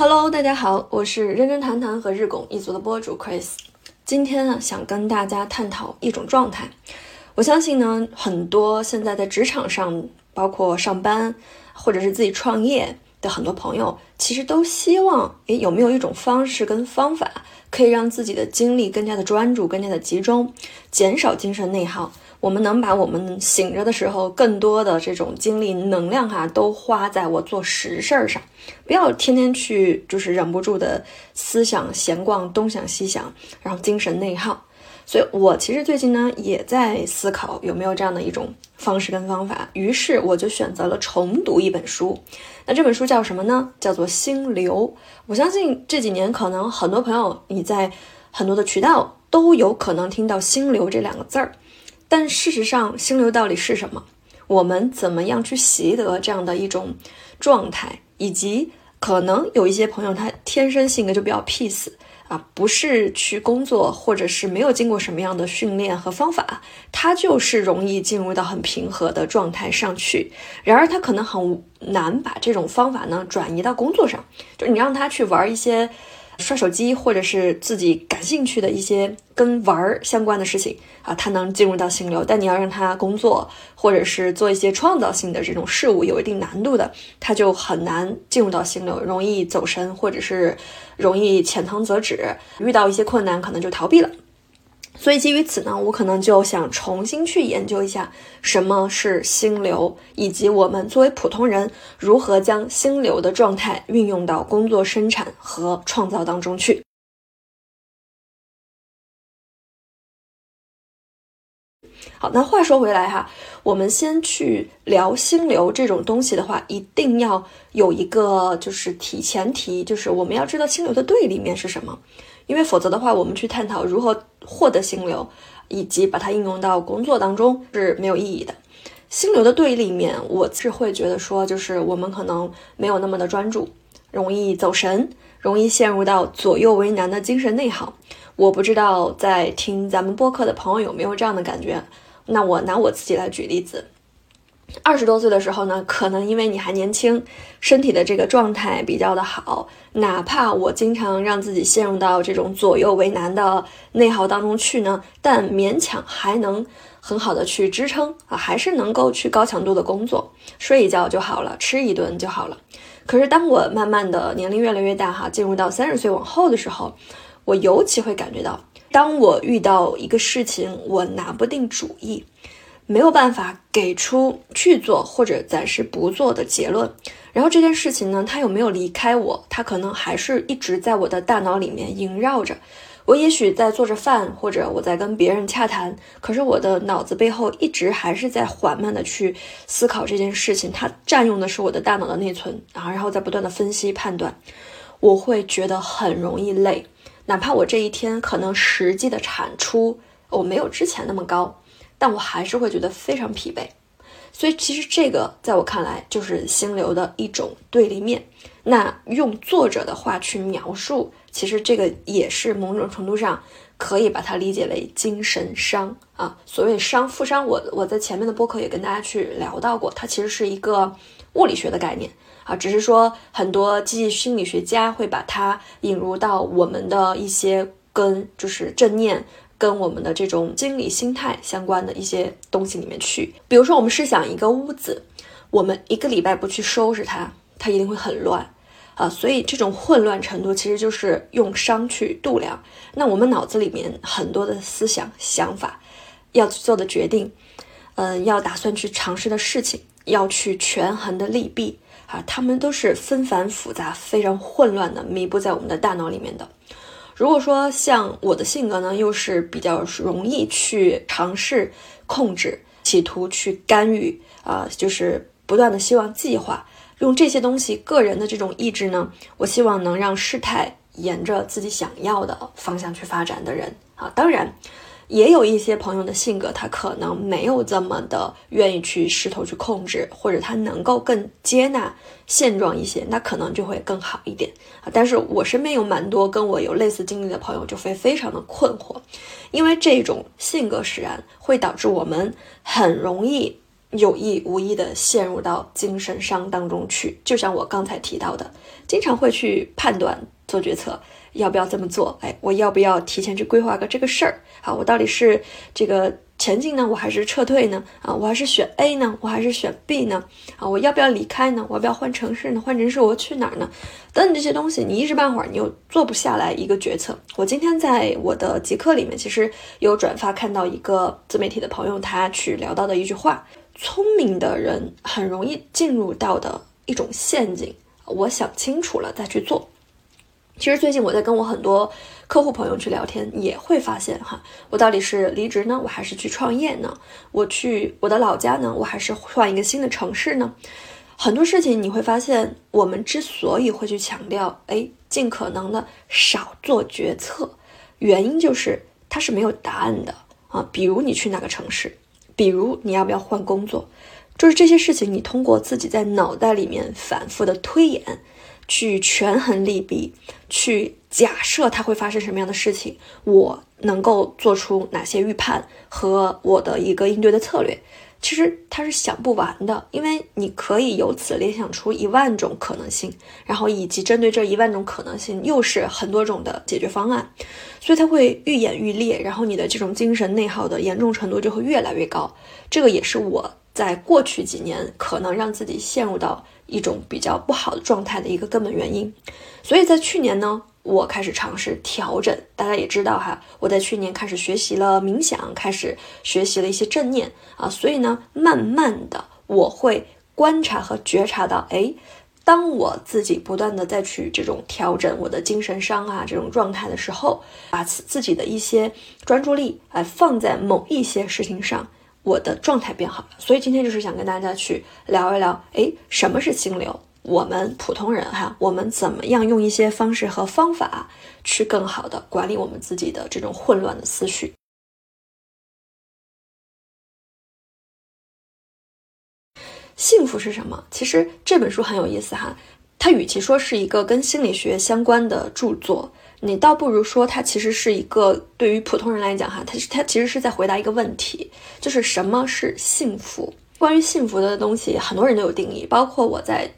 Hello，大家好，我是认真谈谈和日拱一族的播主 Chris。今天呢，想跟大家探讨一种状态。我相信呢，很多现在在职场上，包括上班或者是自己创业的很多朋友，其实都希望，诶，有没有一种方式跟方法，可以让自己的精力更加的专注、更加的集中，减少精神内耗。我们能把我们醒着的时候更多的这种精力能量哈，都花在我做实事儿上，不要天天去就是忍不住的思想闲逛，东想西想，然后精神内耗。所以我其实最近呢也在思考有没有这样的一种方式跟方法，于是我就选择了重读一本书。那这本书叫什么呢？叫做《心流》。我相信这几年可能很多朋友你在很多的渠道都有可能听到“心流”这两个字儿。但事实上，心流到底是什么？我们怎么样去习得这样的一种状态？以及可能有一些朋友他天生性格就比较 peace 啊，不是去工作，或者是没有经过什么样的训练和方法，他就是容易进入到很平和的状态上去。然而他可能很难把这种方法呢转移到工作上，就是你让他去玩一些。刷手机，或者是自己感兴趣的一些跟玩儿相关的事情啊，他能进入到心流。但你要让他工作，或者是做一些创造性的这种事物，有一定难度的，他就很难进入到心流，容易走神，或者是容易浅汤则止，遇到一些困难可能就逃避了。所以基于此呢，我可能就想重新去研究一下什么是心流，以及我们作为普通人如何将心流的状态运用到工作生产和创造当中去。好，那话说回来哈，我们先去聊心流这种东西的话，一定要有一个就是提前提，就是我们要知道心流的对立面是什么。因为否则的话，我们去探讨如何获得心流，以及把它应用到工作当中是没有意义的。心流的对立面，我是会觉得说，就是我们可能没有那么的专注，容易走神，容易陷入到左右为难的精神内耗。我不知道在听咱们播客的朋友有没有这样的感觉。那我拿我自己来举例子。二十多岁的时候呢，可能因为你还年轻，身体的这个状态比较的好，哪怕我经常让自己陷入到这种左右为难的内耗当中去呢，但勉强还能很好的去支撑啊，还是能够去高强度的工作，睡一觉就好了，吃一顿就好了。可是当我慢慢的年龄越来越大哈，进入到三十岁往后的时候，我尤其会感觉到，当我遇到一个事情，我拿不定主意。没有办法给出去做或者暂时不做的结论，然后这件事情呢，它有没有离开我？它可能还是一直在我的大脑里面萦绕着。我也许在做着饭，或者我在跟别人洽谈，可是我的脑子背后一直还是在缓慢的去思考这件事情，它占用的是我的大脑的内存啊，然后在不断的分析判断，我会觉得很容易累，哪怕我这一天可能实际的产出我没有之前那么高。但我还是会觉得非常疲惫，所以其实这个在我看来就是心流的一种对立面。那用作者的话去描述，其实这个也是某种程度上可以把它理解为精神伤啊。所谓伤、负伤，我我在前面的播客也跟大家去聊到过，它其实是一个物理学的概念啊，只是说很多积极心理学家会把它引入到我们的一些跟就是正念。跟我们的这种心理心态相关的一些东西里面去，比如说我们试想一个屋子，我们一个礼拜不去收拾它，它一定会很乱啊。所以这种混乱程度其实就是用伤去度量。那我们脑子里面很多的思想想法，要去做的决定，嗯，要打算去尝试的事情，要去权衡的利弊啊，他们都是纷繁复杂、非常混乱的，弥补在我们的大脑里面的。如果说像我的性格呢，又是比较容易去尝试控制，企图去干预啊，就是不断的希望计划，用这些东西，个人的这种意志呢，我希望能让事态沿着自己想要的方向去发展的人啊，当然。也有一些朋友的性格，他可能没有这么的愿意去试图去控制，或者他能够更接纳现状一些，那可能就会更好一点啊。但是我身边有蛮多跟我有类似经历的朋友，就会非常的困惑，因为这种性格使然会导致我们很容易有意无意的陷入到精神伤当中去。就像我刚才提到的，经常会去判断做决策。要不要这么做？哎，我要不要提前去规划个这个事儿？好，我到底是这个前进呢，我还是撤退呢？啊，我还是选 A 呢，我还是选 B 呢？啊，我要不要离开呢？我要不要换城市呢？换城市我去哪儿呢？等等这些东西，你一时半会儿你又做不下来一个决策。我今天在我的极客里面，其实有转发看到一个自媒体的朋友他去聊到的一句话：聪明的人很容易进入到的一种陷阱。我想清楚了再去做。其实最近我在跟我很多客户朋友去聊天，也会发现哈，我到底是离职呢，我还是去创业呢？我去我的老家呢，我还是换一个新的城市呢？很多事情你会发现，我们之所以会去强调，哎，尽可能的少做决策，原因就是它是没有答案的啊。比如你去哪个城市，比如你要不要换工作，就是这些事情，你通过自己在脑袋里面反复的推演。去权衡利弊，去假设它会发生什么样的事情，我能够做出哪些预判和我的一个应对的策略。其实它是想不完的，因为你可以由此联想出一万种可能性，然后以及针对这一万种可能性，又是很多种的解决方案，所以它会愈演愈烈，然后你的这种精神内耗的严重程度就会越来越高。这个也是我在过去几年可能让自己陷入到。一种比较不好的状态的一个根本原因，所以在去年呢，我开始尝试调整。大家也知道哈，我在去年开始学习了冥想，开始学习了一些正念啊，所以呢，慢慢的我会观察和觉察到，哎，当我自己不断的再去这种调整我的精神伤啊这种状态的时候，把自己的一些专注力哎放在某一些事情上。我的状态变好了，所以今天就是想跟大家去聊一聊，哎，什么是心流？我们普通人哈，我们怎么样用一些方式和方法去更好的管理我们自己的这种混乱的思绪？幸福是什么？其实这本书很有意思哈，它与其说是一个跟心理学相关的著作。你倒不如说，它其实是一个对于普通人来讲，哈，它是它其实是在回答一个问题，就是什么是幸福？关于幸福的东西，很多人都有定义，包括我在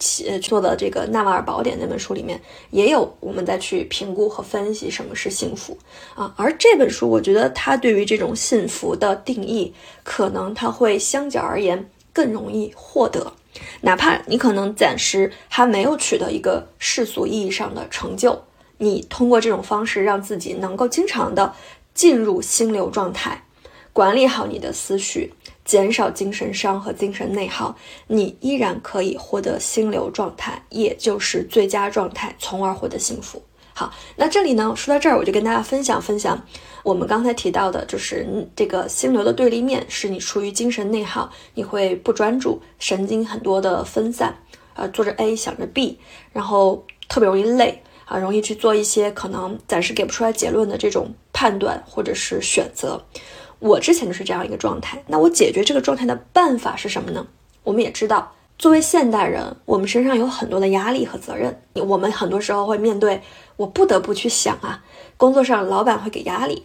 做的这个《纳瓦尔宝典》那本书里面，也有我们在去评估和分析什么是幸福啊。而这本书，我觉得它对于这种幸福的定义，可能它会相较而言更容易获得，哪怕你可能暂时还没有取得一个世俗意义上的成就。你通过这种方式让自己能够经常的进入心流状态，管理好你的思绪，减少精神伤和精神内耗，你依然可以获得心流状态，也就是最佳状态，从而获得幸福。好，那这里呢，说到这儿，我就跟大家分享分享我们刚才提到的，就是这个心流的对立面，是你处于精神内耗，你会不专注，神经很多的分散，呃，做着 A 想着 B，然后特别容易累。啊，容易去做一些可能暂时给不出来结论的这种判断或者是选择。我之前就是这样一个状态。那我解决这个状态的办法是什么呢？我们也知道，作为现代人，我们身上有很多的压力和责任。我们很多时候会面对，我不得不去想啊，工作上老板会给压力，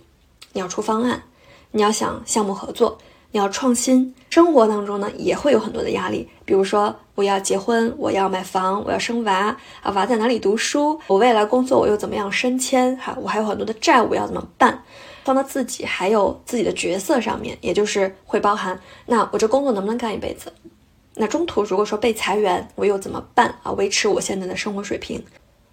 你要出方案，你要想项目合作。你要创新，生活当中呢也会有很多的压力，比如说我要结婚，我要买房，我要生娃啊，娃在哪里读书？我未来工作我又怎么样升迁？哈，我还有很多的债务要怎么办？放到自己还有自己的角色上面，也就是会包含，那我这工作能不能干一辈子？那中途如果说被裁员，我又怎么办啊？维持我现在的生活水平，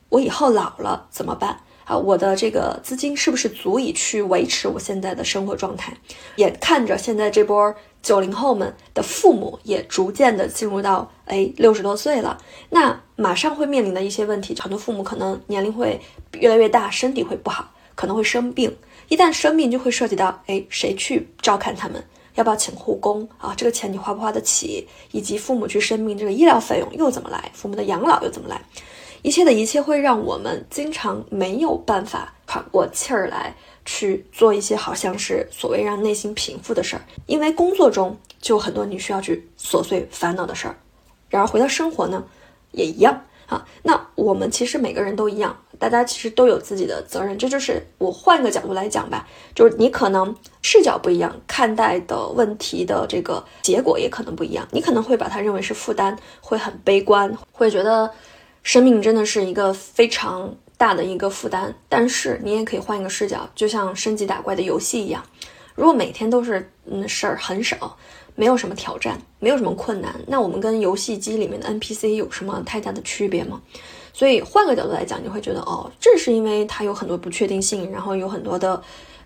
我以后老了怎么办？啊，我的这个资金是不是足以去维持我现在的生活状态？眼看着现在这波九零后们的父母也逐渐的进入到哎六十多岁了，那马上会面临的一些问题，很多父母可能年龄会越来越大，身体会不好，可能会生病。一旦生病，就会涉及到哎谁去照看他们？要不要请护工啊？这个钱你花不花得起？以及父母去生病，这个医疗费用又怎么来？父母的养老又怎么来？一切的一切会让我们经常没有办法喘过气儿来去做一些好像是所谓让内心平复的事儿，因为工作中就很多你需要去琐碎烦恼的事儿。然而回到生活呢，也一样啊。那我们其实每个人都一样，大家其实都有自己的责任。这就是我换个角度来讲吧，就是你可能视角不一样，看待的问题的这个结果也可能不一样。你可能会把它认为是负担，会很悲观，会觉得生命真的是一个非常大的一个负担。但是你也可以换一个视角，就像升级打怪的游戏一样，如果每天都是嗯事儿很少。没有什么挑战，没有什么困难，那我们跟游戏机里面的 NPC 有什么太大的区别吗？所以换个角度来讲，你会觉得哦，正是因为它有很多不确定性，然后有很多的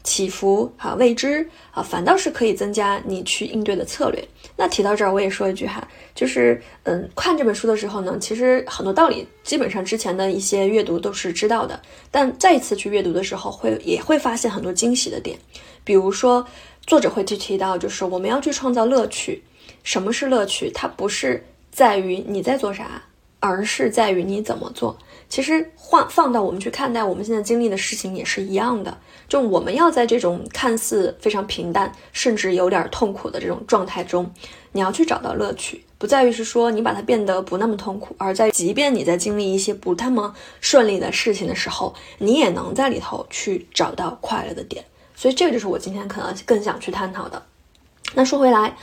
起伏啊、未知啊，反倒是可以增加你去应对的策略。那提到这儿，我也说一句哈，就是嗯，看这本书的时候呢，其实很多道理基本上之前的一些阅读都是知道的，但再一次去阅读的时候，会也会发现很多惊喜的点，比如说。作者会去提到，就是我们要去创造乐趣。什么是乐趣？它不是在于你在做啥，而是在于你怎么做。其实换放到我们去看待我们现在经历的事情也是一样的。就我们要在这种看似非常平淡，甚至有点痛苦的这种状态中，你要去找到乐趣。不在于是说你把它变得不那么痛苦，而在即便你在经历一些不那么顺利的事情的时候，你也能在里头去找到快乐的点。所以这个就是我今天可能更想去探讨的。那说回来，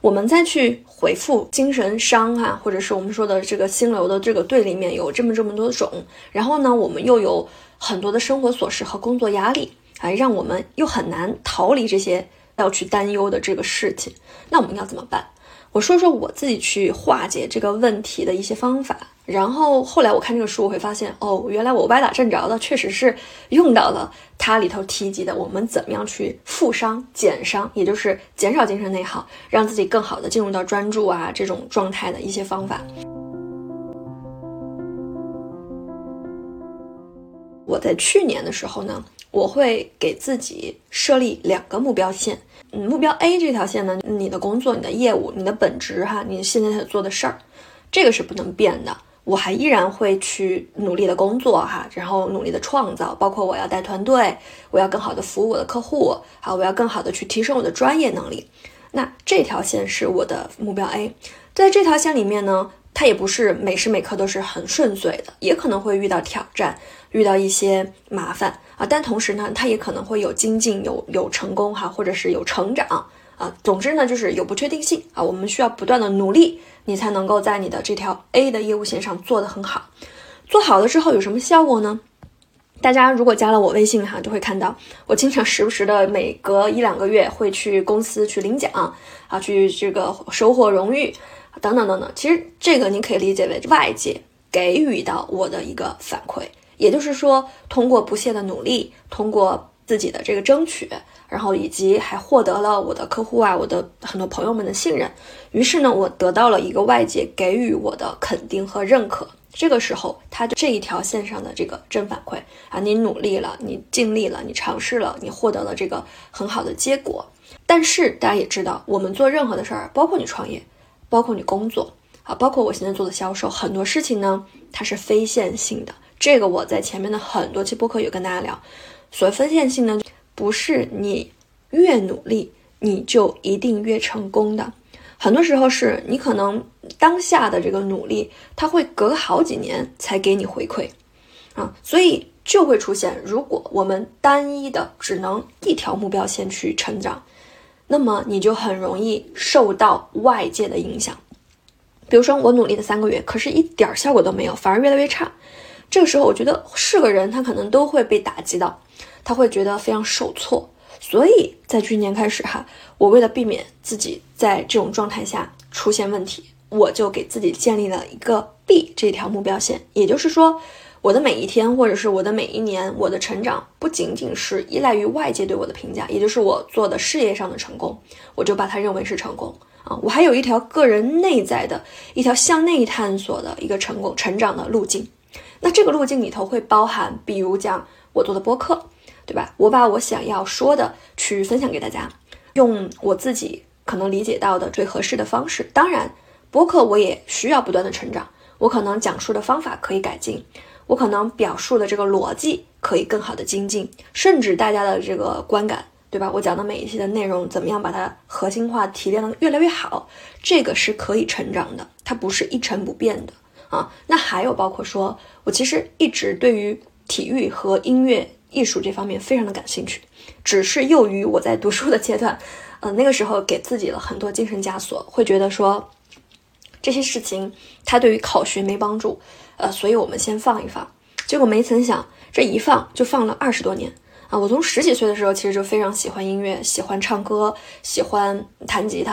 我们再去回复精神伤啊，或者是我们说的这个心流的这个队里面有这么这么多种，然后呢，我们又有很多的生活琐事和工作压力，哎，让我们又很难逃离这些要去担忧的这个事情。那我们要怎么办？我说说我自己去化解这个问题的一些方法。然后后来我看这个书，我会发现，哦，原来我歪打正着的，确实是用到了它里头提及的我们怎么样去负伤、减伤，也就是减少精神内耗，让自己更好的进入到专注啊这种状态的一些方法。我在去年的时候呢，我会给自己设立两个目标线。嗯，目标 A 这条线呢，你的工作、你的业务、你的本职哈，你现在在做的事儿，这个是不能变的。我还依然会去努力的工作哈，然后努力的创造，包括我要带团队，我要更好的服务我的客户，好，我要更好的去提升我的专业能力。那这条线是我的目标 A，在这条线里面呢，它也不是每时每刻都是很顺遂的，也可能会遇到挑战，遇到一些麻烦啊，但同时呢，它也可能会有精进，有有成功哈，或者是有成长。啊，总之呢，就是有不确定性啊，我们需要不断的努力，你才能够在你的这条 A 的业务线上做得很好。做好了之后有什么效果呢？大家如果加了我微信哈，就会看到我经常时不时的每隔一两个月会去公司去领奖啊，去这个收获荣誉等等等等。其实这个你可以理解为外界给予到我的一个反馈，也就是说，通过不懈的努力，通过自己的这个争取。然后以及还获得了我的客户啊，我的很多朋友们的信任，于是呢，我得到了一个外界给予我的肯定和认可。这个时候，他这一条线上的这个正反馈啊，你努力了，你尽力了，你尝试了，你获得了这个很好的结果。但是大家也知道，我们做任何的事儿，包括你创业，包括你工作啊，包括我现在做的销售，很多事情呢，它是非线性的。这个我在前面的很多期播客有跟大家聊，所谓非线性呢。不是你越努力你就一定越成功的，很多时候是你可能当下的这个努力，它会隔好几年才给你回馈啊，所以就会出现，如果我们单一的只能一条目标线去成长，那么你就很容易受到外界的影响。比如说我努力了三个月，可是一点效果都没有，反而越来越差，这个时候我觉得是个人他可能都会被打击到。他会觉得非常受挫，所以在去年开始哈，我为了避免自己在这种状态下出现问题，我就给自己建立了一个 B 这条目标线。也就是说，我的每一天或者是我的每一年，我的成长不仅仅是依赖于外界对我的评价，也就是我做的事业上的成功，我就把它认为是成功啊。我还有一条个人内在的一条向内探索的一个成功成长的路径。那这个路径里头会包含，比如讲我做的播客。对吧？我把我想要说的去分享给大家，用我自己可能理解到的最合适的方式。当然，播客我也需要不断的成长，我可能讲述的方法可以改进，我可能表述的这个逻辑可以更好的精进，甚至大家的这个观感，对吧？我讲的每一期的内容怎么样把它核心化提炼的越来越好，这个是可以成长的，它不是一成不变的啊。那还有包括说我其实一直对于。体育和音乐艺术这方面非常的感兴趣，只是由于我在读书的阶段，呃，那个时候给自己了很多精神枷锁，会觉得说这些事情它对于考学没帮助，呃，所以我们先放一放。结果没曾想，这一放就放了二十多年啊！我从十几岁的时候其实就非常喜欢音乐，喜欢唱歌，喜欢弹吉他，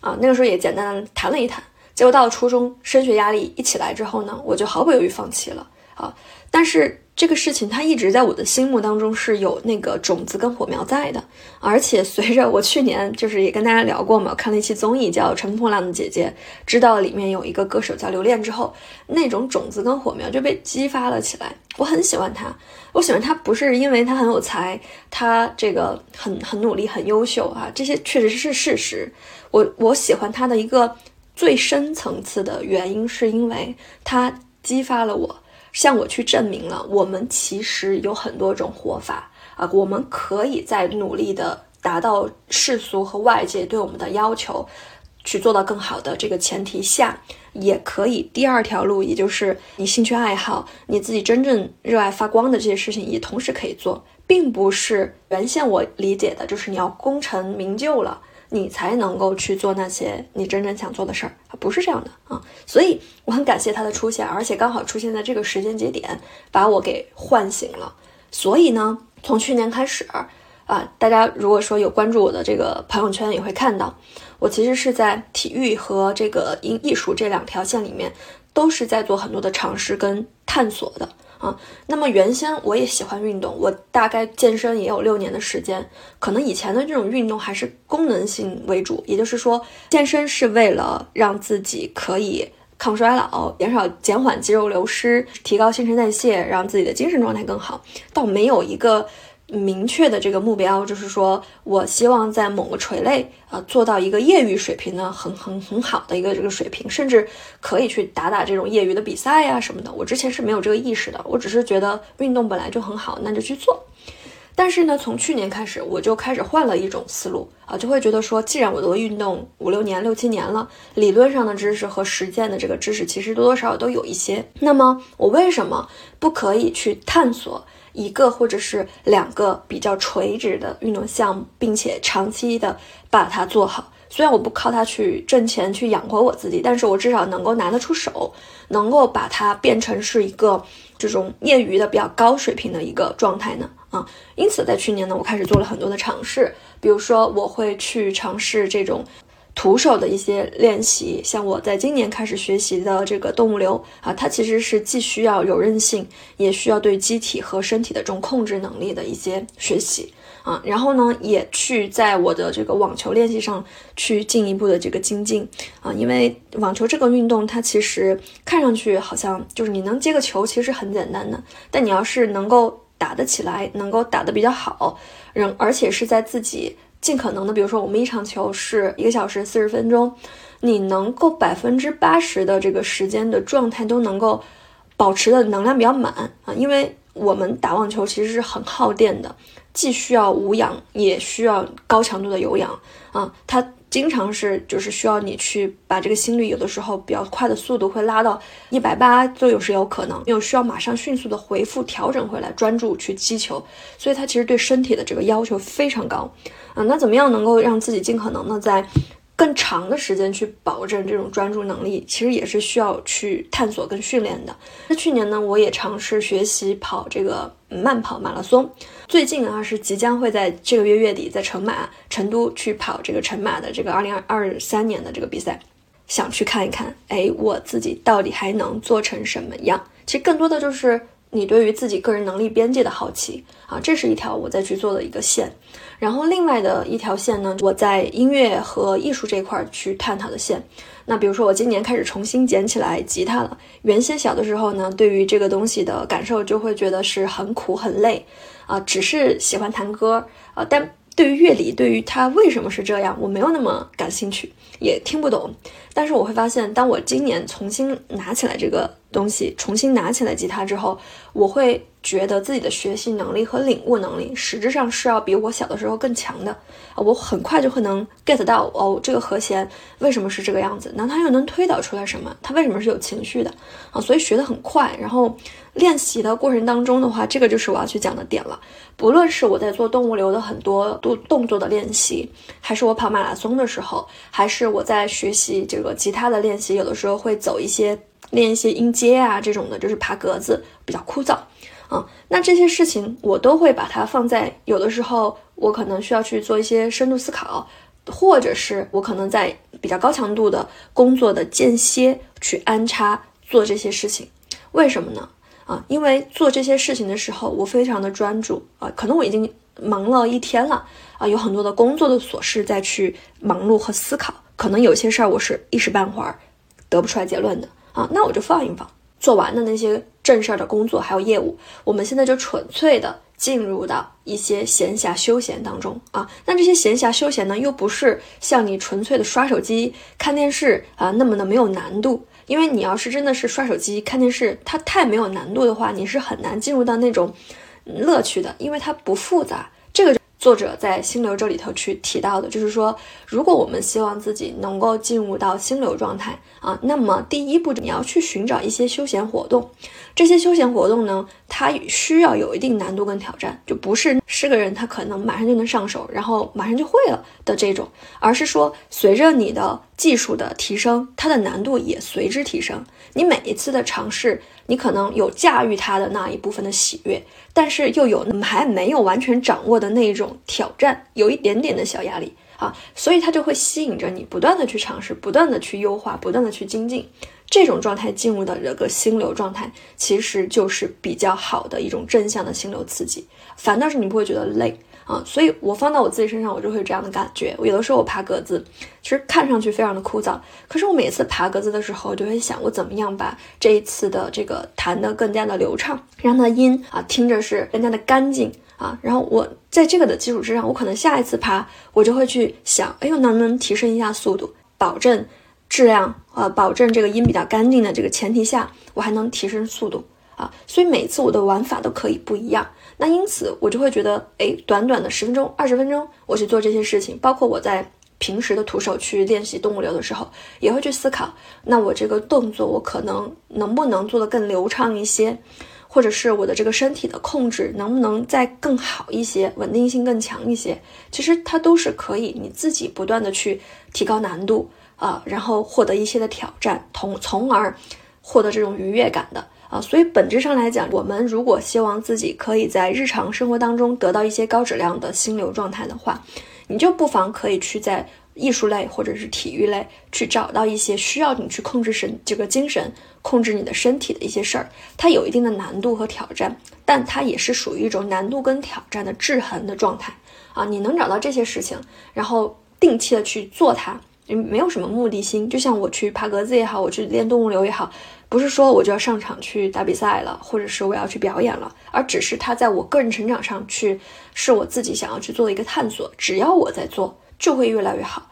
啊，那个时候也简单弹了一弹。结果到了初中，升学压力一起来之后呢，我就毫不犹豫放弃了啊！但是。这个事情它一直在我的心目当中是有那个种子跟火苗在的，而且随着我去年就是也跟大家聊过嘛，看了一期综艺叫《乘风破浪的姐姐》，知道里面有一个歌手叫刘恋之后，那种种子跟火苗就被激发了起来。我很喜欢他，我喜欢他不是因为他很有才，他这个很很努力很优秀啊，这些确实是事实。我我喜欢他的一个最深层次的原因，是因为他激发了我。向我去证明了，我们其实有很多种活法啊！我们可以在努力的达到世俗和外界对我们的要求，去做到更好的这个前提下，也可以第二条路，也就是你兴趣爱好，你自己真正热爱发光的这些事情，也同时可以做，并不是原先我理解的，就是你要功成名就了。你才能够去做那些你真正想做的事儿，不是这样的啊！所以我很感谢他的出现，而且刚好出现在这个时间节点，把我给唤醒了。所以呢，从去年开始啊，大家如果说有关注我的这个朋友圈，也会看到我其实是在体育和这个艺艺术这两条线里面，都是在做很多的尝试跟探索的。啊，那么原先我也喜欢运动，我大概健身也有六年的时间。可能以前的这种运动还是功能性为主，也就是说，健身是为了让自己可以抗衰老、减少减缓肌肉流失、提高新陈代谢，让自己的精神状态更好，倒没有一个。明确的这个目标就是说，我希望在某个垂类啊做到一个业余水平呢，很很很好的一个这个水平，甚至可以去打打这种业余的比赛呀什么的。我之前是没有这个意识的，我只是觉得运动本来就很好，那就去做。但是呢，从去年开始，我就开始换了一种思路啊，就会觉得说，既然我都运动五六年、六七年了，理论上的知识和实践的这个知识其实多多少少都有一些，那么我为什么不可以去探索？一个或者是两个比较垂直的运动项目，并且长期的把它做好。虽然我不靠它去挣钱去养活我自己，但是我至少能够拿得出手，能够把它变成是一个这种业余的比较高水平的一个状态呢。啊，因此在去年呢，我开始做了很多的尝试，比如说我会去尝试这种。徒手的一些练习，像我在今年开始学习的这个动物流啊，它其实是既需要柔韧性，也需要对机体和身体的这种控制能力的一些学习啊。然后呢，也去在我的这个网球练习上去进一步的这个精进啊。因为网球这个运动，它其实看上去好像就是你能接个球，其实很简单的，但你要是能够打得起来，能够打得比较好，人而且是在自己。尽可能的，比如说我们一场球是一个小时四十分钟，你能够百分之八十的这个时间的状态都能够保持的能量比较满啊，因为我们打网球其实是很耗电的，既需要无氧，也需要高强度的有氧啊，它。经常是就是需要你去把这个心率有的时候比较快的速度会拉到一百八都有是有可能，又需要马上迅速的回复调整回来，专注去击球，所以它其实对身体的这个要求非常高啊。那怎么样能够让自己尽可能的在更长的时间去保证这种专注能力，其实也是需要去探索跟训练的。那去年呢，我也尝试学习跑这个慢跑马拉松。最近啊，是即将会在这个月月底在成马成都去跑这个成马的这个二零二三年的这个比赛，想去看一看，哎，我自己到底还能做成什么样？其实更多的就是你对于自己个人能力边界的好奇啊，这是一条我在去做的一个线。然后另外的一条线呢，我在音乐和艺术这块去探讨的线。那比如说我今年开始重新捡起来吉他了，原先小的时候呢，对于这个东西的感受就会觉得是很苦很累。啊，只是喜欢弹歌啊，但对于乐理，对于它为什么是这样，我没有那么感兴趣，也听不懂。但是我会发现，当我今年重新拿起来这个东西，重新拿起来吉他之后，我会觉得自己的学习能力和领悟能力实质上是要比我小的时候更强的啊！我很快就会能 get 到哦，这个和弦为什么是这个样子？那它又能推导出来什么？它为什么是有情绪的啊？所以学得很快。然后练习的过程当中的话，这个就是我要去讲的点了。不论是我在做动物流的很多动动作的练习，还是我跑马拉松的时候，还是我在学习这个吉他的练习，有的时候会走一些。练一些音阶啊，这种的，就是爬格子比较枯燥啊。那这些事情我都会把它放在有的时候，我可能需要去做一些深度思考，或者是我可能在比较高强度的工作的间歇去安插做这些事情。为什么呢？啊，因为做这些事情的时候，我非常的专注啊。可能我已经忙了一天了啊，有很多的工作的琐事在去忙碌和思考。可能有些事儿我是一时半会儿得不出来结论的。啊，那我就放一放，做完的那些正事儿的工作还有业务，我们现在就纯粹的进入到一些闲暇休闲当中啊。那这些闲暇休闲呢，又不是像你纯粹的刷手机、看电视啊那么的没有难度，因为你要是真的是刷手机、看电视，它太没有难度的话，你是很难进入到那种乐趣的，因为它不复杂。作者在心流这里头去提到的，就是说，如果我们希望自己能够进入到心流状态啊，那么第一步你要去寻找一些休闲活动。这些休闲活动呢，它需要有一定难度跟挑战，就不是是个人他可能马上就能上手，然后马上就会了的这种，而是说随着你的技术的提升，它的难度也随之提升。你每一次的尝试。你可能有驾驭它的那一部分的喜悦，但是又有还没有完全掌握的那一种挑战，有一点点的小压力啊，所以它就会吸引着你不断的去尝试，不断的去优化，不断的去精进。这种状态进入的这个心流状态，其实就是比较好的一种正向的心流刺激，反倒是你不会觉得累。啊，所以我放到我自己身上，我就会有这样的感觉。我有的时候我爬格子，其实看上去非常的枯燥，可是我每次爬格子的时候，我就会想，我怎么样把这一次的这个弹得更加的流畅，让它音啊听着是更加的干净啊。然后我在这个的基础之上，我可能下一次爬，我就会去想，哎呦，能不能提升一下速度，保证质量啊，保证这个音比较干净的这个前提下，我还能提升速度啊。所以每次我的玩法都可以不一样。那因此，我就会觉得，哎，短短的十分钟、二十分钟，我去做这些事情，包括我在平时的徒手去练习动物流的时候，也会去思考，那我这个动作，我可能能不能做得更流畅一些，或者是我的这个身体的控制能不能再更好一些，稳定性更强一些。其实它都是可以你自己不断的去提高难度啊，然后获得一些的挑战，从从而获得这种愉悦感的。啊，所以本质上来讲，我们如果希望自己可以在日常生活当中得到一些高质量的心流状态的话，你就不妨可以去在艺术类或者是体育类去找到一些需要你去控制神这个精神、控制你的身体的一些事儿。它有一定的难度和挑战，但它也是属于一种难度跟挑战的制衡的状态啊。你能找到这些事情，然后定期的去做它。嗯没有什么目的性，就像我去爬格子也好，我去练动物流也好，不是说我就要上场去打比赛了，或者是我要去表演了，而只是他在我个人成长上去，是我自己想要去做的一个探索。只要我在做，就会越来越好。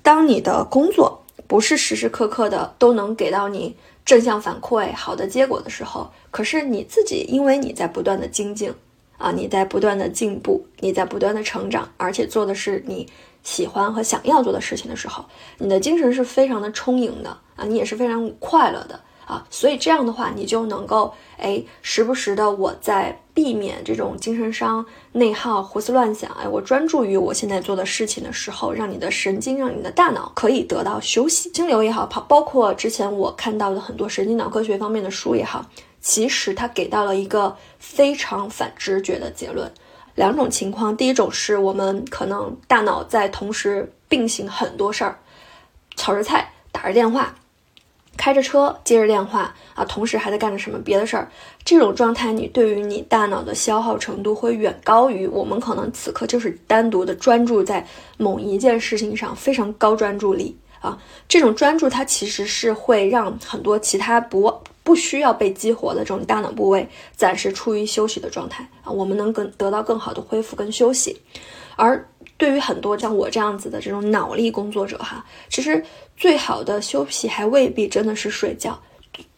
当你的工作不是时时刻刻的都能给到你正向反馈、好的结果的时候，可是你自己因为你在不断的精进。啊，你在不断的进步，你在不断的成长，而且做的是你喜欢和想要做的事情的时候，你的精神是非常的充盈的啊，你也是非常快乐的啊，所以这样的话，你就能够哎，时不时的我在避免这种精神伤、内耗、胡思乱想，哎，我专注于我现在做的事情的时候，让你的神经，让你的大脑可以得到休息。心流也好，包，包括之前我看到的很多神经脑科学方面的书也好。其实它给到了一个非常反直觉的结论，两种情况，第一种是我们可能大脑在同时并行很多事儿，炒着菜，打着电话，开着车，接着电话啊，同时还在干着什么别的事儿，这种状态你对于你大脑的消耗程度会远高于我们可能此刻就是单独的专注在某一件事情上，非常高专注力啊，这种专注它其实是会让很多其他不。不需要被激活的这种大脑部位，暂时处于休息的状态啊，我们能更得到更好的恢复跟休息。而对于很多像我这样子的这种脑力工作者哈，其实最好的休息还未必真的是睡觉。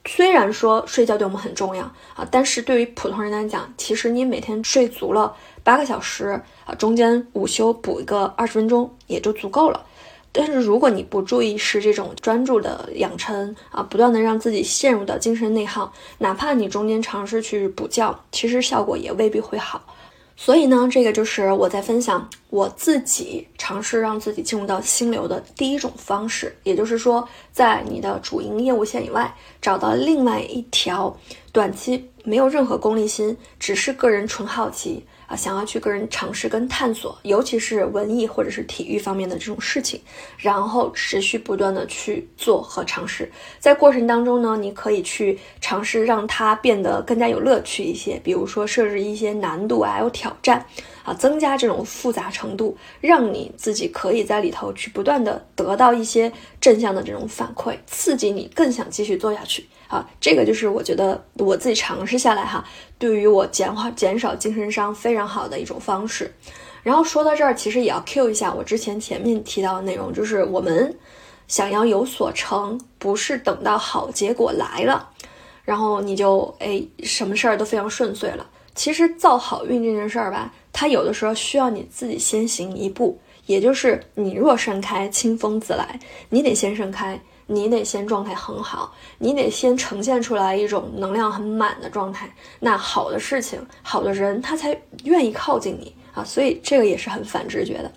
虽然说睡觉对我们很重要啊，但是对于普通人来讲，其实你每天睡足了八个小时啊，中间午休补一个二十分钟也就足够了。但是如果你不注意是这种专注的养成啊，不断的让自己陷入到精神内耗，哪怕你中间尝试去补觉，其实效果也未必会好。所以呢，这个就是我在分享我自己尝试让自己进入到心流的第一种方式，也就是说，在你的主营业务线以外，找到另外一条短期没有任何功利心，只是个人纯好奇。啊，想要去个人尝试跟探索，尤其是文艺或者是体育方面的这种事情，然后持续不断的去做和尝试，在过程当中呢，你可以去尝试让它变得更加有乐趣一些，比如说设置一些难度啊，还有挑战啊，增加这种复杂程度，让你自己可以在里头去不断的得到一些正向的这种反馈，刺激你更想继续做下去。啊，这个就是我觉得我自己尝试下来哈，对于我减缓减少精神伤非常好的一种方式。然后说到这儿，其实也要 Q 一下我之前前面提到的内容，就是我们想要有所成，不是等到好结果来了，然后你就哎什么事儿都非常顺遂了。其实造好运这件事儿吧，它有的时候需要你自己先行一步，也就是你若盛开，清风自来，你得先盛开。你得先状态很好，你得先呈现出来一种能量很满的状态，那好的事情、好的人他才愿意靠近你啊，所以这个也是很反直觉的。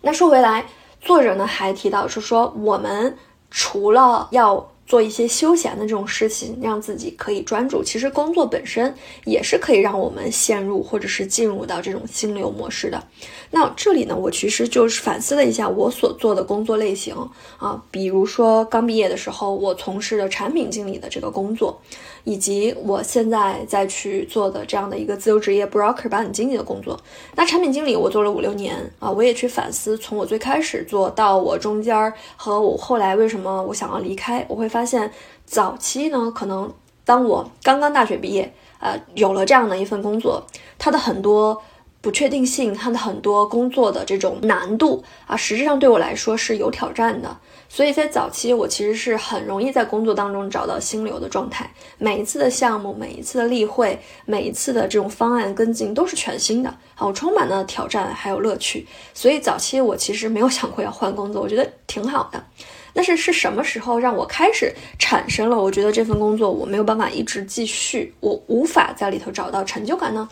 那说回来，作者呢还提到是说，我们除了要做一些休闲的这种事情，让自己可以专注，其实工作本身也是可以让我们陷入或者是进入到这种心流模式的。那这里呢，我其实就是反思了一下我所做的工作类型啊，比如说刚毕业的时候，我从事的产品经理的这个工作，以及我现在再去做的这样的一个自由职业 broker 保险经理的工作。那产品经理我做了五六年啊，我也去反思，从我最开始做到我中间儿和我后来为什么我想要离开，我会发现早期呢，可能当我刚刚大学毕业，呃，有了这样的一份工作，它的很多。不确定性，它的很多工作的这种难度啊，实质上对我来说是有挑战的。所以在早期，我其实是很容易在工作当中找到心流的状态。每一次的项目，每一次的例会，每一次的这种方案跟进都是全新的，啊，充满了挑战还有乐趣。所以早期我其实没有想过要换工作，我觉得挺好的。但是是什么时候让我开始产生了我觉得这份工作我没有办法一直继续，我无法在里头找到成就感呢？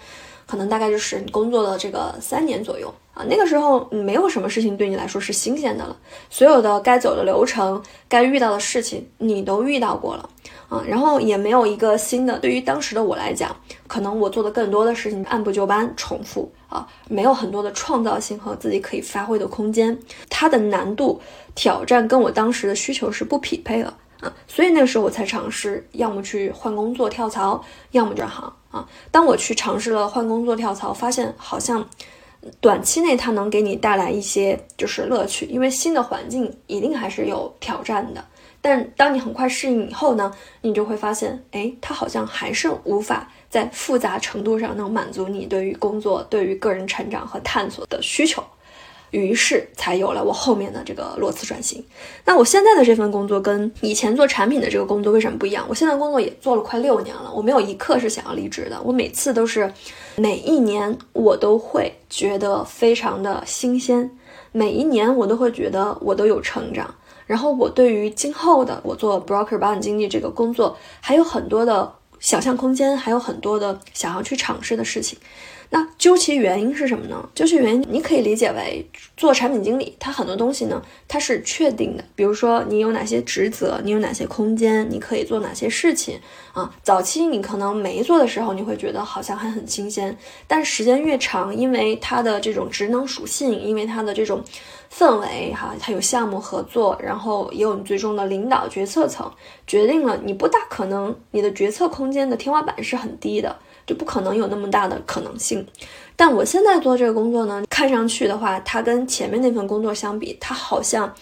可能大概就是你工作的这个三年左右啊，那个时候没有什么事情对你来说是新鲜的了，所有的该走的流程、该遇到的事情你都遇到过了啊，然后也没有一个新的。对于当时的我来讲，可能我做的更多的事情按部就班、重复啊，没有很多的创造性和自己可以发挥的空间，它的难度挑战跟我当时的需求是不匹配了。啊，所以那个时候我才尝试，要么去换工作跳槽，要么转行啊。当我去尝试了换工作跳槽，发现好像短期内它能给你带来一些就是乐趣，因为新的环境一定还是有挑战的。但当你很快适应以后呢，你就会发现，哎，它好像还是无法在复杂程度上能满足你对于工作、对于个人成长和探索的需求。于是才有了我后面的这个裸辞转型。那我现在的这份工作跟以前做产品的这个工作为什么不一样？我现在工作也做了快六年了，我没有一刻是想要离职的。我每次都是，每一年我都会觉得非常的新鲜，每一年我都会觉得我都有成长。然后我对于今后的我做 broker 保险经纪这个工作还有很多的想象空间，还有很多的想要去尝试的事情。那究其原因是什么呢？究其原因，你可以理解为做产品经理，它很多东西呢，它是确定的。比如说你有哪些职责，你有哪些空间，你可以做哪些事情啊。早期你可能没做的时候，你会觉得好像还很新鲜，但时间越长，因为它的这种职能属性，因为它的这种氛围哈，它有项目合作，然后也有你最终的领导决策层，决定了你不大可能你的决策空间的天花板是很低的。就不可能有那么大的可能性，但我现在做这个工作呢，看上去的话，它跟前面那份工作相比，它好像，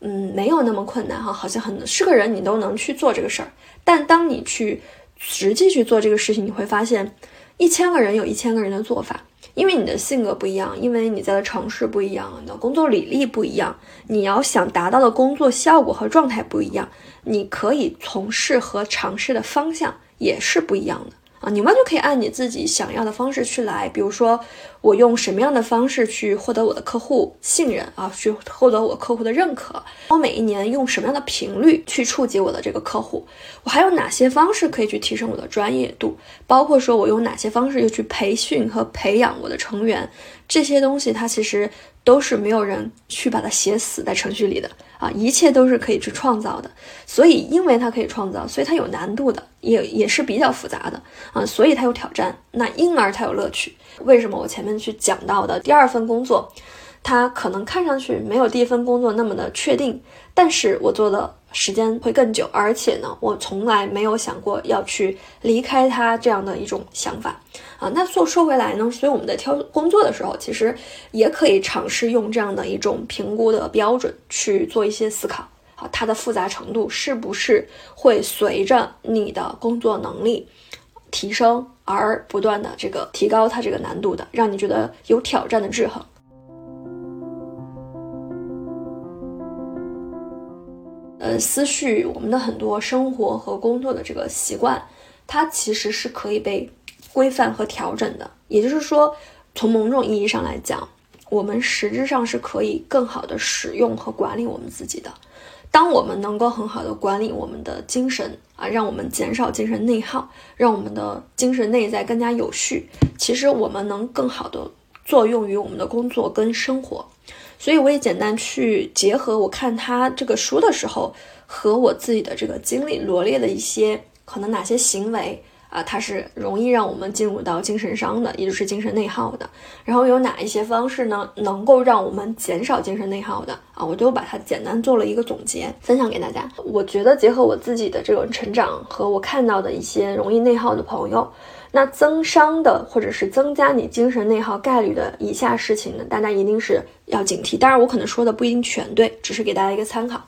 嗯，没有那么困难哈，好像很是个人你都能去做这个事儿。但当你去实际去做这个事情，你会发现，一千个人有一千个人的做法。因为你的性格不一样，因为你在的城市不一样，你的工作履历不一样，你要想达到的工作效果和状态不一样，你可以从事和尝试的方向也是不一样的。啊，你完全可以按你自己想要的方式去来，比如说我用什么样的方式去获得我的客户信任啊，去获得我客户的认可，我每一年用什么样的频率去触及我的这个客户，我还有哪些方式可以去提升我的专业度，包括说我用哪些方式又去培训和培养我的成员，这些东西它其实都是没有人去把它写死在程序里的。啊，一切都是可以去创造的，所以因为它可以创造，所以它有难度的，也也是比较复杂的啊，所以它有挑战，那因而它有乐趣。为什么我前面去讲到的第二份工作，它可能看上去没有第一份工作那么的确定，但是我做的。时间会更久，而且呢，我从来没有想过要去离开它这样的一种想法啊。那说说回来呢，所以我们在挑工作的时候，其实也可以尝试用这样的一种评估的标准去做一些思考啊。它的复杂程度是不是会随着你的工作能力提升而不断的这个提高它这个难度的，让你觉得有挑战的制衡。呃，思绪，我们的很多生活和工作的这个习惯，它其实是可以被规范和调整的。也就是说，从某种意义上来讲，我们实质上是可以更好的使用和管理我们自己的。当我们能够很好的管理我们的精神啊，让我们减少精神内耗，让我们的精神内在更加有序，其实我们能更好的作用于我们的工作跟生活。所以我也简单去结合我看他这个书的时候，和我自己的这个经历罗列的一些可能哪些行为啊，它是容易让我们进入到精神伤的，也就是精神内耗的。然后有哪一些方式呢，能够让我们减少精神内耗的啊？我就把它简单做了一个总结，分享给大家。我觉得结合我自己的这种成长和我看到的一些容易内耗的朋友。那增伤的，或者是增加你精神内耗概率的以下事情呢，大家一定是要警惕。当然，我可能说的不一定全对，只是给大家一个参考，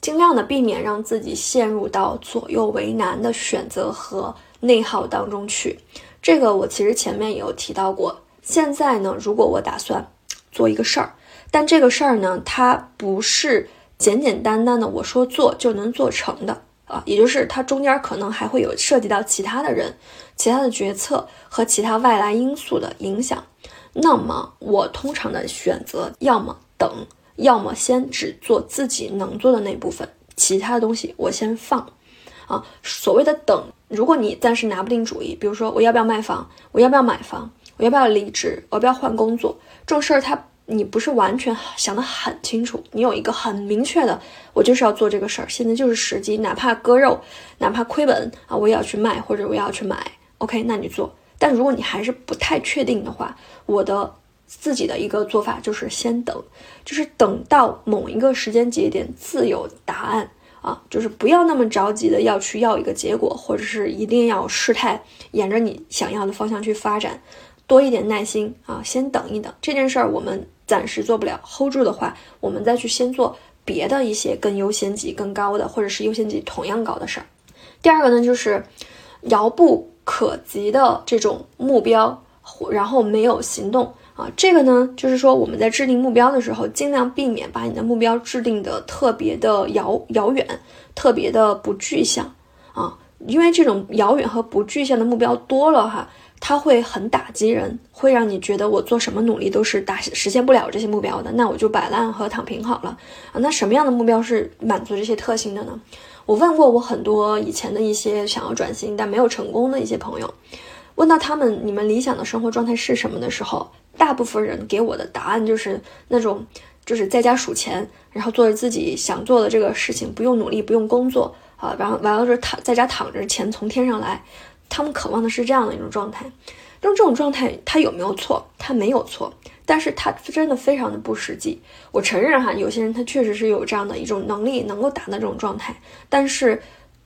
尽量的避免让自己陷入到左右为难的选择和内耗当中去。这个我其实前面也有提到过。现在呢，如果我打算做一个事儿，但这个事儿呢，它不是简简单单的我说做就能做成的。啊，也就是它中间可能还会有涉及到其他的人、其他的决策和其他外来因素的影响。那么我通常的选择，要么等，要么先只做自己能做的那部分，其他的东西我先放。啊，所谓的等，如果你暂时拿不定主意，比如说我要不要卖房，我要不要买房，我要不要离职，我要不要换工作，这种事儿它。你不是完全想得很清楚，你有一个很明确的，我就是要做这个事儿，现在就是时机，哪怕割肉，哪怕亏本啊，我也要去卖或者我也要去买。OK，那你做。但如果你还是不太确定的话，我的自己的一个做法就是先等，就是等到某一个时间节点自有答案啊，就是不要那么着急的要去要一个结果，或者是一定要事态沿着你想要的方向去发展，多一点耐心啊，先等一等这件事儿，我们。暂时做不了，hold 住的话，我们再去先做别的一些更优先级更高的，或者是优先级同样高的事儿。第二个呢，就是遥不可及的这种目标，然后没有行动啊。这个呢，就是说我们在制定目标的时候，尽量避免把你的目标制定的特别的遥遥远，特别的不具象啊，因为这种遥远和不具象的目标多了哈。它会很打击人，会让你觉得我做什么努力都是达实现不了这些目标的，那我就摆烂和躺平好了啊。那什么样的目标是满足这些特性的呢？我问过我很多以前的一些想要转型但没有成功的一些朋友，问到他们你们理想的生活状态是什么的时候，大部分人给我的答案就是那种就是在家数钱，然后做着自己想做的这个事情，不用努力，不用工作啊，然后完了之后躺在家躺着，钱从天上来。他们渴望的是这样的一种状态，那么这种状态它有没有错？它没有错，但是它真的非常的不实际。我承认哈，有些人他确实是有这样的一种能力，能够达到这种状态，但是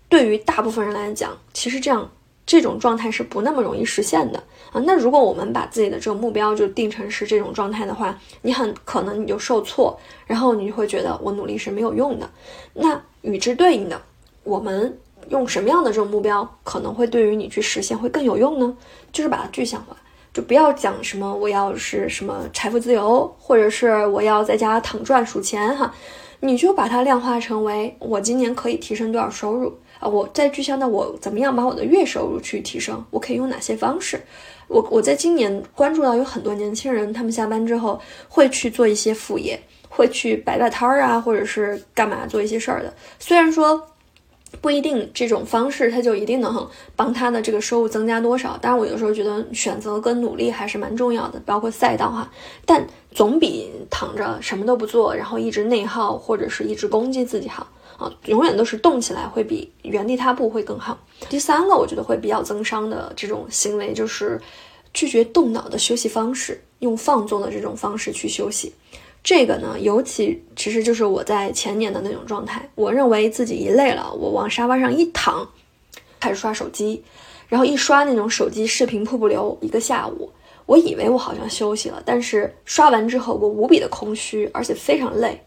对于大部分人来讲，其实这样这种状态是不那么容易实现的啊。那如果我们把自己的这个目标就定成是这种状态的话，你很可能你就受挫，然后你就会觉得我努力是没有用的。那与之对应的，我们。用什么样的这种目标可能会对于你去实现会更有用呢？就是把它具象化，就不要讲什么我要是什么财富自由，或者是我要在家躺赚数钱哈，你就把它量化成为我今年可以提升多少收入啊？我在具象的我怎么样把我的月收入去提升？我可以用哪些方式？我我在今年关注到有很多年轻人，他们下班之后会去做一些副业，会去摆摆摊儿啊，或者是干嘛做一些事儿的。虽然说。不一定这种方式，他就一定能帮他的这个收入增加多少。但是，我有时候觉得选择跟努力还是蛮重要的，包括赛道哈。但总比躺着什么都不做，然后一直内耗或者是一直攻击自己好啊。永远都是动起来会比原地踏步会更好。第三个，我觉得会比较增伤的这种行为，就是拒绝动脑的休息方式，用放纵的这种方式去休息。这个呢，尤其其实就是我在前年的那种状态。我认为自己一累了，我往沙发上一躺，开始刷手机，然后一刷那种手机视频瀑布流，一个下午，我以为我好像休息了，但是刷完之后我无比的空虚，而且非常累。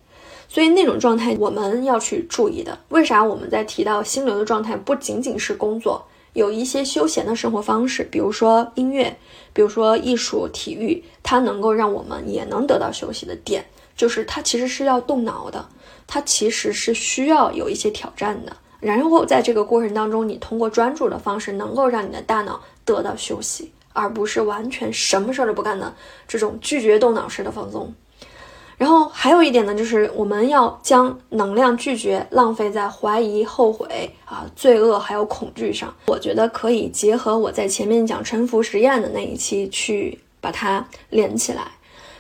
所以那种状态我们要去注意的。为啥我们在提到心流的状态，不仅仅是工作？有一些休闲的生活方式，比如说音乐，比如说艺术、体育，它能够让我们也能得到休息的点，就是它其实是要动脑的，它其实是需要有一些挑战的。然后在这个过程当中，你通过专注的方式，能够让你的大脑得到休息，而不是完全什么事儿都不干的这种拒绝动脑式的放松。然后还有一点呢，就是我们要将能量拒绝浪费在怀疑、后悔啊、罪恶还有恐惧上。我觉得可以结合我在前面讲沉浮实验的那一期去把它连起来。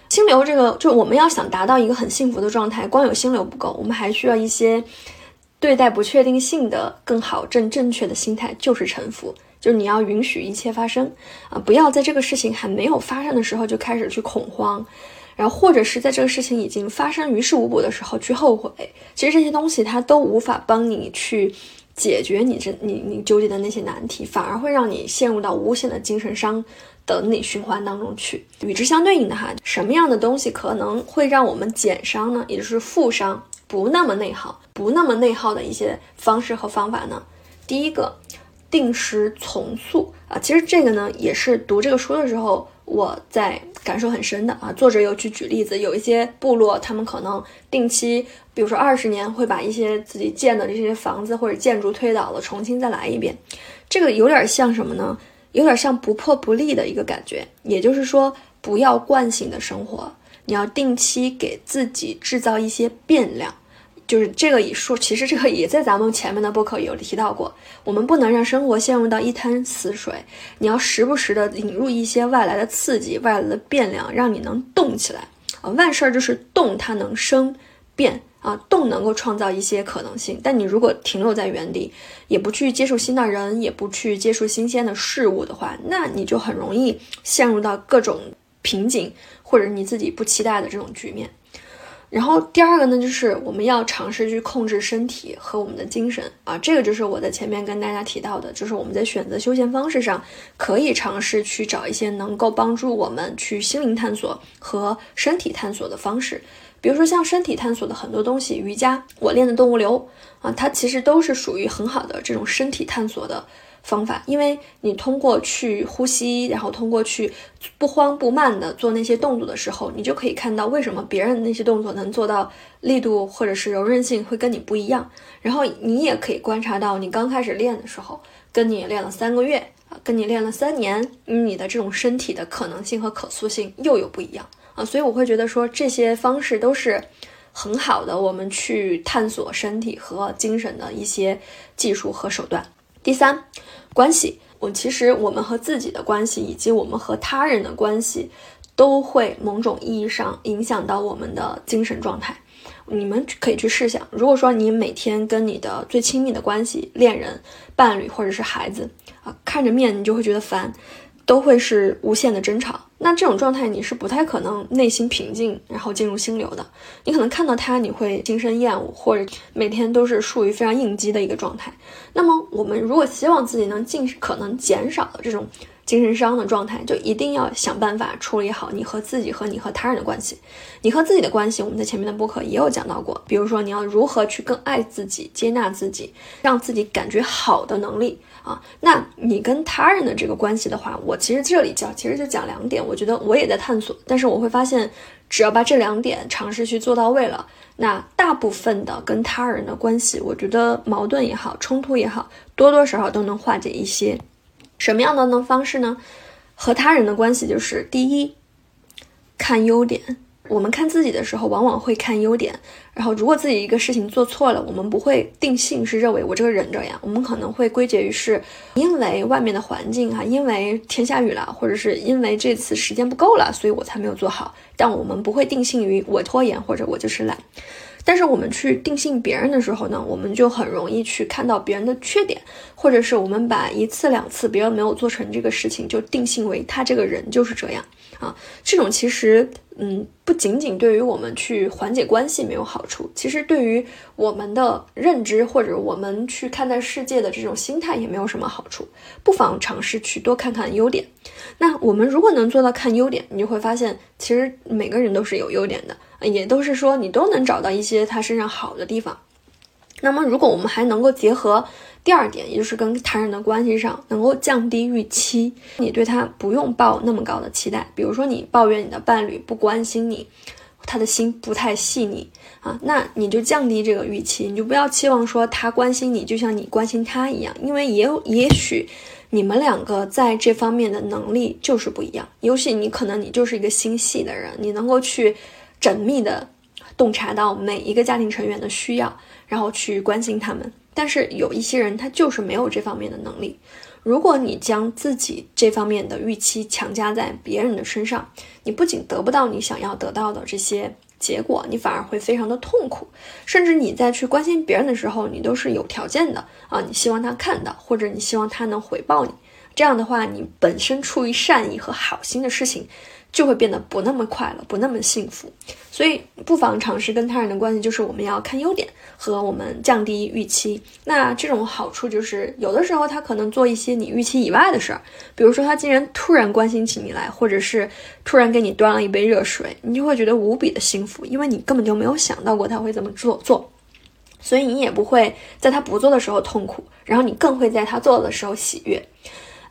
心流这个，就我们要想达到一个很幸福的状态，光有心流不够，我们还需要一些对待不确定性的更好、正正确的心态，就是沉浮，就是你要允许一切发生啊，不要在这个事情还没有发生的时候就开始去恐慌。然后，或者是在这个事情已经发生于事无补的时候去后悔，其实这些东西它都无法帮你去解决你这你你纠结的那些难题，反而会让你陷入到无限的精神伤的内循环当中去。与之相对应的哈，什么样的东西可能会让我们减伤呢？也就是负伤，不那么内耗，不那么内耗的一些方式和方法呢？第一个，定时从速啊，其实这个呢也是读这个书的时候。我在感受很深的啊，作者有去举例子，有一些部落，他们可能定期，比如说二十年，会把一些自己建的这些房子或者建筑推倒了，重新再来一遍。这个有点像什么呢？有点像不破不立的一个感觉。也就是说，不要惯性的生活，你要定期给自己制造一些变量。就是这个也说，其实这个也在咱们前面的播客有提到过。我们不能让生活陷入到一滩死水，你要时不时的引入一些外来的刺激、外来的变量，让你能动起来啊！万事儿就是动，它能生变啊，动能够创造一些可能性。但你如果停留在原地，也不去接触新的人，也不去接触新鲜的事物的话，那你就很容易陷入到各种瓶颈，或者你自己不期待的这种局面。然后第二个呢，就是我们要尝试去控制身体和我们的精神啊，这个就是我在前面跟大家提到的，就是我们在选择休闲方式上，可以尝试去找一些能够帮助我们去心灵探索和身体探索的方式，比如说像身体探索的很多东西，瑜伽，我练的动物流啊，它其实都是属于很好的这种身体探索的。方法，因为你通过去呼吸，然后通过去不慌不慢的做那些动作的时候，你就可以看到为什么别人那些动作能做到力度或者是柔韧性会跟你不一样。然后你也可以观察到，你刚开始练的时候，跟你练了三个月啊，跟你练了三年，你的这种身体的可能性和可塑性又有不一样啊。所以我会觉得说这些方式都是很好的，我们去探索身体和精神的一些技术和手段。第三，关系，我其实我们和自己的关系，以及我们和他人的关系，都会某种意义上影响到我们的精神状态。你们可以去试想，如果说你每天跟你的最亲密的关系，恋人、伴侣或者是孩子啊，看着面你就会觉得烦。都会是无限的争吵，那这种状态你是不太可能内心平静，然后进入心流的。你可能看到他，你会心生厌恶，或者每天都是处于非常应激的一个状态。那么，我们如果希望自己能尽可能减少的这种精神伤的状态，就一定要想办法处理好你和自己和你和他人的关系。你和自己的关系，我们在前面的播客也有讲到过，比如说你要如何去更爱自己、接纳自己，让自己感觉好的能力啊。那你跟他人的这个关系的话，我其实这里讲，其实就讲两点，我觉得我也在探索，但是我会发现，只要把这两点尝试去做到位了。那大部分的跟他人的关系，我觉得矛盾也好，冲突也好，多多少少都能化解一些。什么样的呢方式呢？和他人的关系就是第一，看优点。我们看自己的时候，往往会看优点。然后，如果自己一个事情做错了，我们不会定性是认为我这个人这样，我们可能会归结于是因为外面的环境啊，因为天下雨了，或者是因为这次时间不够了，所以我才没有做好。但我们不会定性于我拖延或者我就是懒。但是我们去定性别人的时候呢，我们就很容易去看到别人的缺点，或者是我们把一次两次别人没有做成这个事情，就定性为他这个人就是这样啊。这种其实，嗯，不仅仅对于我们去缓解关系没有好处，其实对于我们的认知或者我们去看待世界的这种心态也没有什么好处。不妨尝试去多看看优点。那我们如果能做到看优点，你就会发现，其实每个人都是有优点的。也都是说，你都能找到一些他身上好的地方。那么，如果我们还能够结合第二点，也就是跟他人的关系上能够降低预期，你对他不用抱那么高的期待。比如说，你抱怨你的伴侣不关心你，他的心不太细腻啊，那你就降低这个预期，你就不要期望说他关心你就像你关心他一样，因为也有也许你们两个在这方面的能力就是不一样。尤其你可能你就是一个心细的人，你能够去。缜密的洞察到每一个家庭成员的需要，然后去关心他们。但是有一些人他就是没有这方面的能力。如果你将自己这方面的预期强加在别人的身上，你不仅得不到你想要得到的这些结果，你反而会非常的痛苦。甚至你在去关心别人的时候，你都是有条件的啊，你希望他看到，或者你希望他能回报你。这样的话，你本身出于善意和好心的事情。就会变得不那么快乐，不那么幸福，所以不妨尝试跟他人的关系，就是我们要看优点和我们降低预期。那这种好处就是，有的时候他可能做一些你预期以外的事儿，比如说他竟然突然关心起你来，或者是突然给你端了一杯热水，你就会觉得无比的幸福，因为你根本就没有想到过他会这么做做，所以你也不会在他不做的时候痛苦，然后你更会在他做的时候喜悦。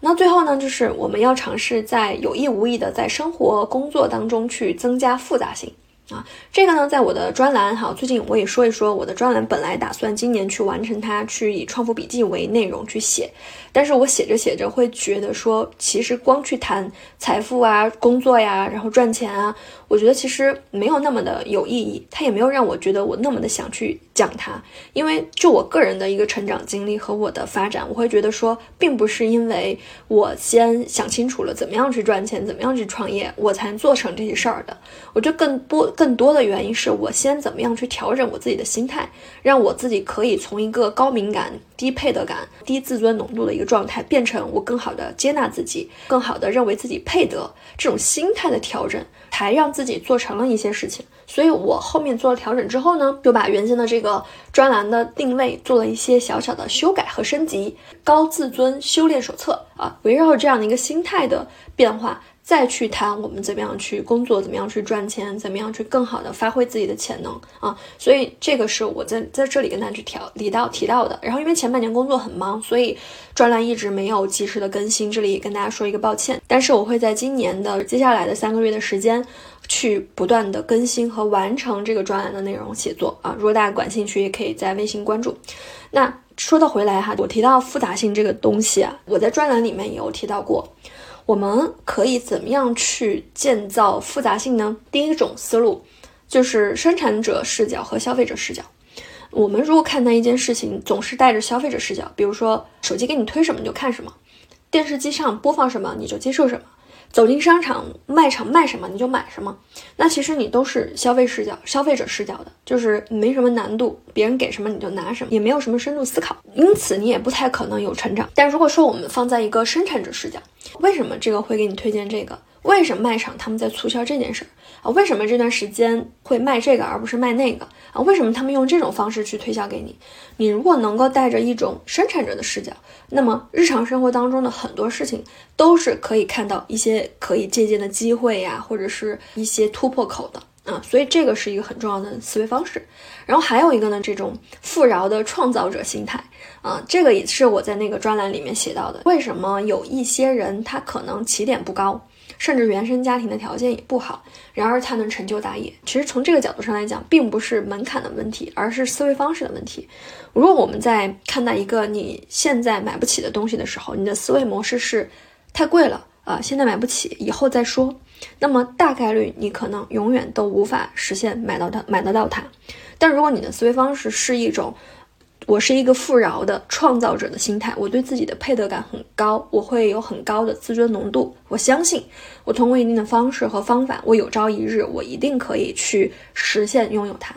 那最后呢，就是我们要尝试在有意无意的在生活工作当中去增加复杂性啊。这个呢，在我的专栏哈，最近我也说一说我的专栏。本来打算今年去完成它，去以创富笔记为内容去写，但是我写着写着会觉得说，其实光去谈财富啊、工作呀，然后赚钱啊。我觉得其实没有那么的有意义，它也没有让我觉得我那么的想去讲它，因为就我个人的一个成长经历和我的发展，我会觉得说，并不是因为我先想清楚了怎么样去赚钱，怎么样去创业，我才做成这些事儿的。我觉得更多更多的原因是我先怎么样去调整我自己的心态，让我自己可以从一个高敏感、低配得感、低自尊浓度的一个状态，变成我更好的接纳自己，更好的认为自己配得这种心态的调整。才让自己做成了一些事情，所以我后面做了调整之后呢，就把原先的这个专栏的定位做了一些小小的修改和升级。高自尊修炼手册啊，围绕着这样的一个心态的变化。再去谈我们怎么样去工作，怎么样去赚钱，怎么样去更好的发挥自己的潜能啊！所以这个是我在在这里跟大家去调提到提到的。然后因为前半年工作很忙，所以专栏一直没有及时的更新，这里也跟大家说一个抱歉。但是我会在今年的接下来的三个月的时间，去不断的更新和完成这个专栏的内容写作啊！如果大家感兴趣，也可以在微信关注。那说到回来哈，我提到复杂性这个东西啊，我在专栏里面也有提到过。我们可以怎么样去建造复杂性呢？第一种思路就是生产者视角和消费者视角。我们如果看待一件事情，总是带着消费者视角，比如说手机给你推什么你就看什么，电视机上播放什么你就接受什么。走进商场卖场卖什么你就买什么，那其实你都是消费视角、消费者视角的，就是没什么难度，别人给什么你就拿什么，也没有什么深度思考，因此你也不太可能有成长。但如果说我们放在一个生产者视角，为什么这个会给你推荐这个？为什么卖场他们在促销这件事儿啊？为什么这段时间会卖这个而不是卖那个啊？为什么他们用这种方式去推销给你？你如果能够带着一种生产者的视角，那么日常生活当中的很多事情都是可以看到一些可以借鉴的机会呀，或者是一些突破口的啊。所以这个是一个很重要的思维方式。然后还有一个呢，这种富饶的创造者心态啊，这个也是我在那个专栏里面写到的。为什么有一些人他可能起点不高？甚至原生家庭的条件也不好，然而他能成就大业。其实从这个角度上来讲，并不是门槛的问题，而是思维方式的问题。如果我们在看待一个你现在买不起的东西的时候，你的思维模式是太贵了啊，现在买不起，以后再说，那么大概率你可能永远都无法实现买到它，买得到它。但如果你的思维方式是一种，我是一个富饶的创造者的心态，我对自己的配得感很高，我会有很高的自尊浓度。我相信，我通过一定的方式和方法，我有朝一日我一定可以去实现拥有它。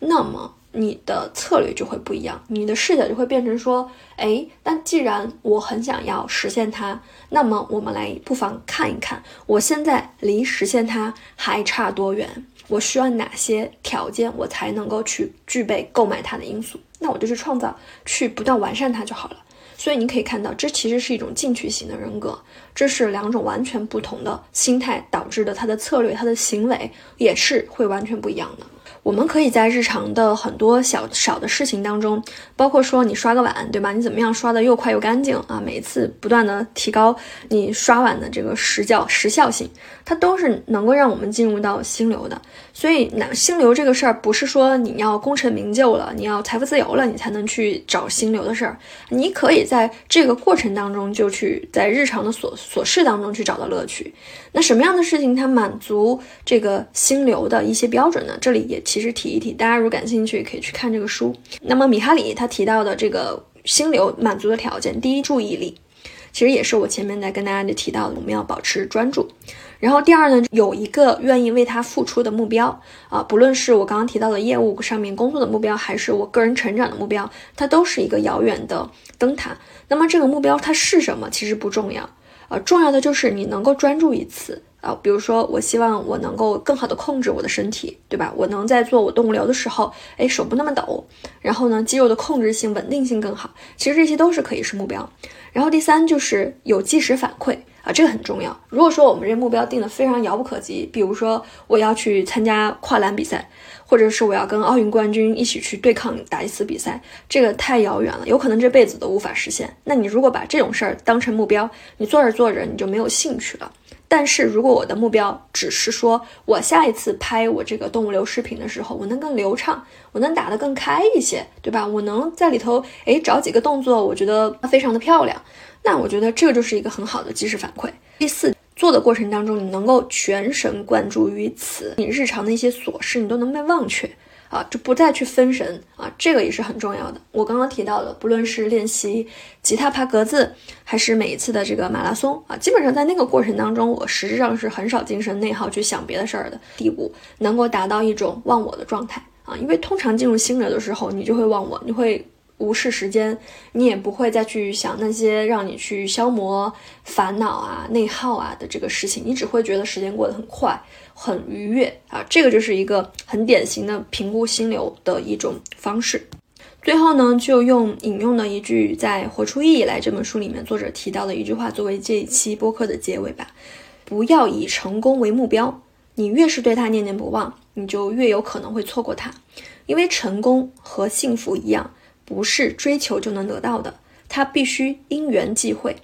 那么你的策略就会不一样，你的视角就会变成说：哎，那既然我很想要实现它，那么我们来不妨看一看，我现在离实现它还差多远？我需要哪些条件，我才能够去具备购买它的因素？那我就去创造，去不断完善它就好了。所以你可以看到，这其实是一种进取型的人格，这是两种完全不同的心态导致的，他的策略、他的行为也是会完全不一样的。我们可以在日常的很多小小的事情当中，包括说你刷个碗，对吧？你怎么样刷的又快又干净啊？每一次不断的提高你刷碗的这个时效时效性，它都是能够让我们进入到心流的。所以，那心流这个事儿，不是说你要功成名就了，你要财富自由了，你才能去找心流的事儿。你可以在这个过程当中，就去在日常的琐琐事当中去找到乐趣。那什么样的事情它满足这个心流的一些标准呢？这里也其实提一提，大家如果感兴趣，可以去看这个书。那么米哈里他提到的这个心流满足的条件，第一，注意力，其实也是我前面在跟大家提到的，我们要保持专注。然后第二呢，有一个愿意为他付出的目标啊，不论是我刚刚提到的业务上面工作的目标，还是我个人成长的目标，它都是一个遥远的灯塔。那么这个目标它是什么，其实不重要。呃，重要的就是你能够专注一次啊，比如说我希望我能够更好的控制我的身体，对吧？我能在做我动物流的时候，哎，手不那么抖，然后呢，肌肉的控制性、稳定性更好。其实这些都是可以是目标。然后第三就是有即时反馈啊，这个很重要。如果说我们这目标定的非常遥不可及，比如说我要去参加跨栏比赛。或者是我要跟奥运冠军一起去对抗打一次比赛，这个太遥远了，有可能这辈子都无法实现。那你如果把这种事儿当成目标，你做着做着你就没有兴趣了。但是如果我的目标只是说我下一次拍我这个动物流视频的时候，我能更流畅，我能打得更开一些，对吧？我能在里头诶找几个动作，我觉得非常的漂亮，那我觉得这个就是一个很好的即时反馈。第四。做的过程当中，你能够全神贯注于此，你日常的一些琐事你都能被忘却啊，就不再去分神啊，这个也是很重要的。我刚刚提到的，不论是练习吉他、爬格子，还是每一次的这个马拉松啊，基本上在那个过程当中，我实质上是很少精神内耗去想别的事儿的第五，能够达到一种忘我的状态啊。因为通常进入心流的时候，你就会忘我，你会。无视时间，你也不会再去想那些让你去消磨烦恼啊、内耗啊的这个事情，你只会觉得时间过得很快、很愉悦啊。这个就是一个很典型的评估心流的一种方式。最后呢，就用引用的一句在《活出意义来》这本书里面作者提到的一句话作为这一期播客的结尾吧：不要以成功为目标，你越是对他念念不忘，你就越有可能会错过他，因为成功和幸福一样。不是追求就能得到的，它必须因缘际会，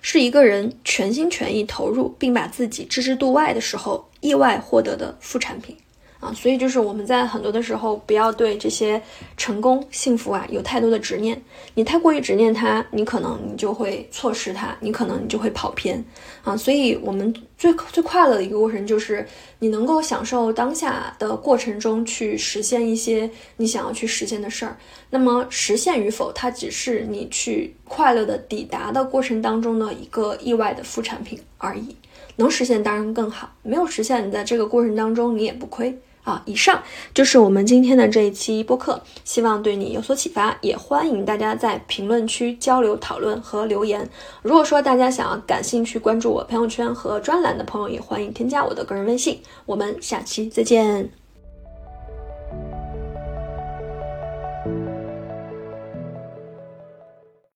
是一个人全心全意投入并把自己置之度外的时候，意外获得的副产品。啊，所以就是我们在很多的时候，不要对这些成功、幸福啊有太多的执念。你太过于执念它，你可能你就会错失它，你可能你就会跑偏啊。所以，我们最最快乐的一个过程，就是你能够享受当下的过程中去实现一些你想要去实现的事儿。那么，实现与否，它只是你去快乐的抵达的过程当中的一个意外的副产品而已。能实现当然更好，没有实现，你在这个过程当中你也不亏。啊，以上就是我们今天的这一期播客，希望对你有所启发，也欢迎大家在评论区交流讨论和留言。如果说大家想要感兴趣关注我朋友圈和专栏的朋友，也欢迎添加我的个人微信。我们下期再见。